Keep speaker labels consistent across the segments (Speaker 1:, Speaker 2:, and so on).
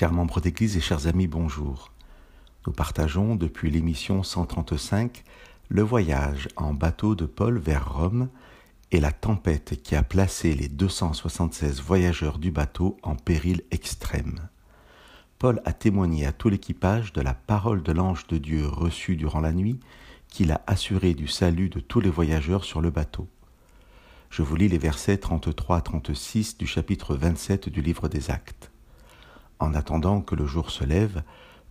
Speaker 1: Chers membres d'Église et chers amis, bonjour. Nous partageons depuis l'émission 135 le voyage en bateau de Paul vers Rome et la tempête qui a placé les 276 voyageurs du bateau en péril extrême. Paul a témoigné à tout l'équipage de la parole de l'ange de Dieu reçue durant la nuit, qu'il a assuré du salut de tous les voyageurs sur le bateau. Je vous lis les versets 33 à 36 du chapitre 27 du livre des Actes. En attendant que le jour se lève,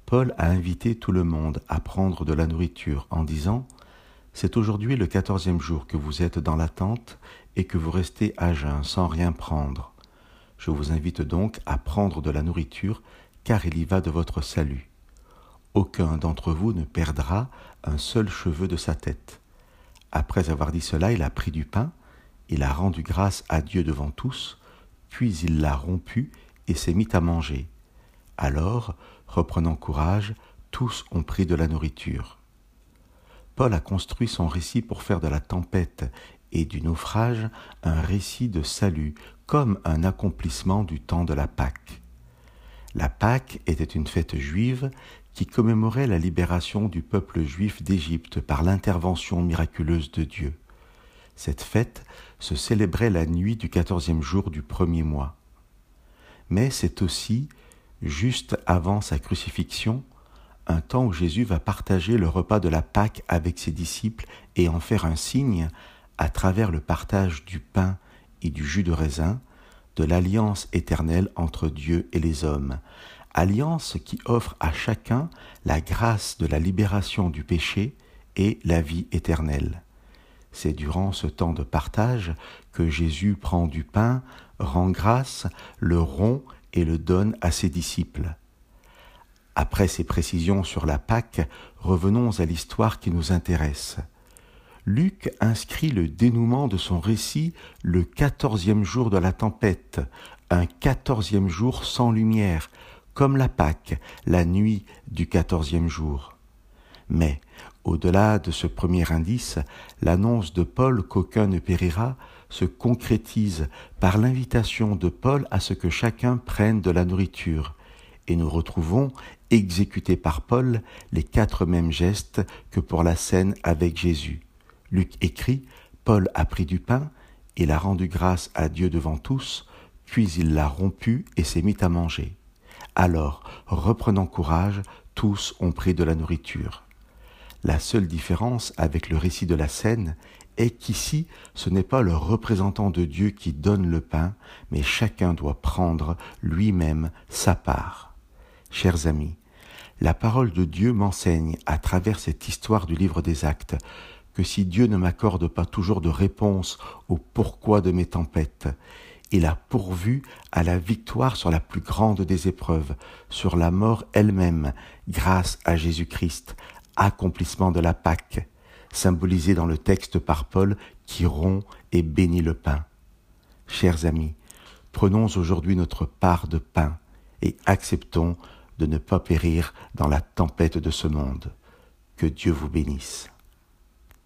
Speaker 1: Paul a invité tout le monde à prendre de la nourriture en disant C'est aujourd'hui le quatorzième jour que vous êtes dans la tente et que vous restez à jeun sans rien prendre. Je vous invite donc à prendre de la nourriture, car il y va de votre salut. Aucun d'entre vous ne perdra un seul cheveu de sa tête. Après avoir dit cela, il a pris du pain, il a rendu grâce à Dieu devant tous, puis il l'a rompu et s'est mis à manger. Alors, reprenant courage, tous ont pris de la nourriture. Paul a construit son récit pour faire de la tempête et du naufrage un récit de salut, comme un accomplissement du temps de la Pâque. La Pâque était une fête juive qui commémorait la libération du peuple juif d'Égypte par l'intervention miraculeuse de Dieu. Cette fête se célébrait la nuit du quatorzième jour du premier mois. Mais c'est aussi juste avant sa crucifixion, un temps où Jésus va partager le repas de la Pâque avec ses disciples et en faire un signe à travers le partage du pain et du jus de raisin, de l'alliance éternelle entre Dieu et les hommes, alliance qui offre à chacun la grâce de la libération du péché et la vie éternelle. C'est durant ce temps de partage que Jésus prend du pain, rend grâce, le rompt et le donne à ses disciples. Après ces précisions sur la Pâque, revenons à l'histoire qui nous intéresse. Luc inscrit le dénouement de son récit le quatorzième jour de la tempête, un quatorzième jour sans lumière, comme la Pâque, la nuit du quatorzième jour. Mais, au-delà de ce premier indice, l'annonce de Paul qu'aucun ne périra se concrétise par l'invitation de Paul à ce que chacun prenne de la nourriture, et nous retrouvons, exécutés par Paul, les quatre mêmes gestes que pour la scène avec Jésus. Luc écrit, Paul a pris du pain, il a rendu grâce à Dieu devant tous, puis il l'a rompu et s'est mis à manger. Alors, reprenant courage, tous ont pris de la nourriture. La seule différence avec le récit de la scène est qu'ici, ce n'est pas le représentant de Dieu qui donne le pain, mais chacun doit prendre lui-même sa part. Chers amis, la parole de Dieu m'enseigne, à travers cette histoire du livre des actes, que si Dieu ne m'accorde pas toujours de réponse au pourquoi de mes tempêtes, il a pourvu à la victoire sur la plus grande des épreuves, sur la mort elle-même, grâce à Jésus-Christ, accomplissement de la Pâque, symbolisé dans le texte par Paul qui rompt et bénit le pain. Chers amis, prenons aujourd'hui notre part de pain et acceptons de ne pas périr dans la tempête de ce monde. Que Dieu vous bénisse.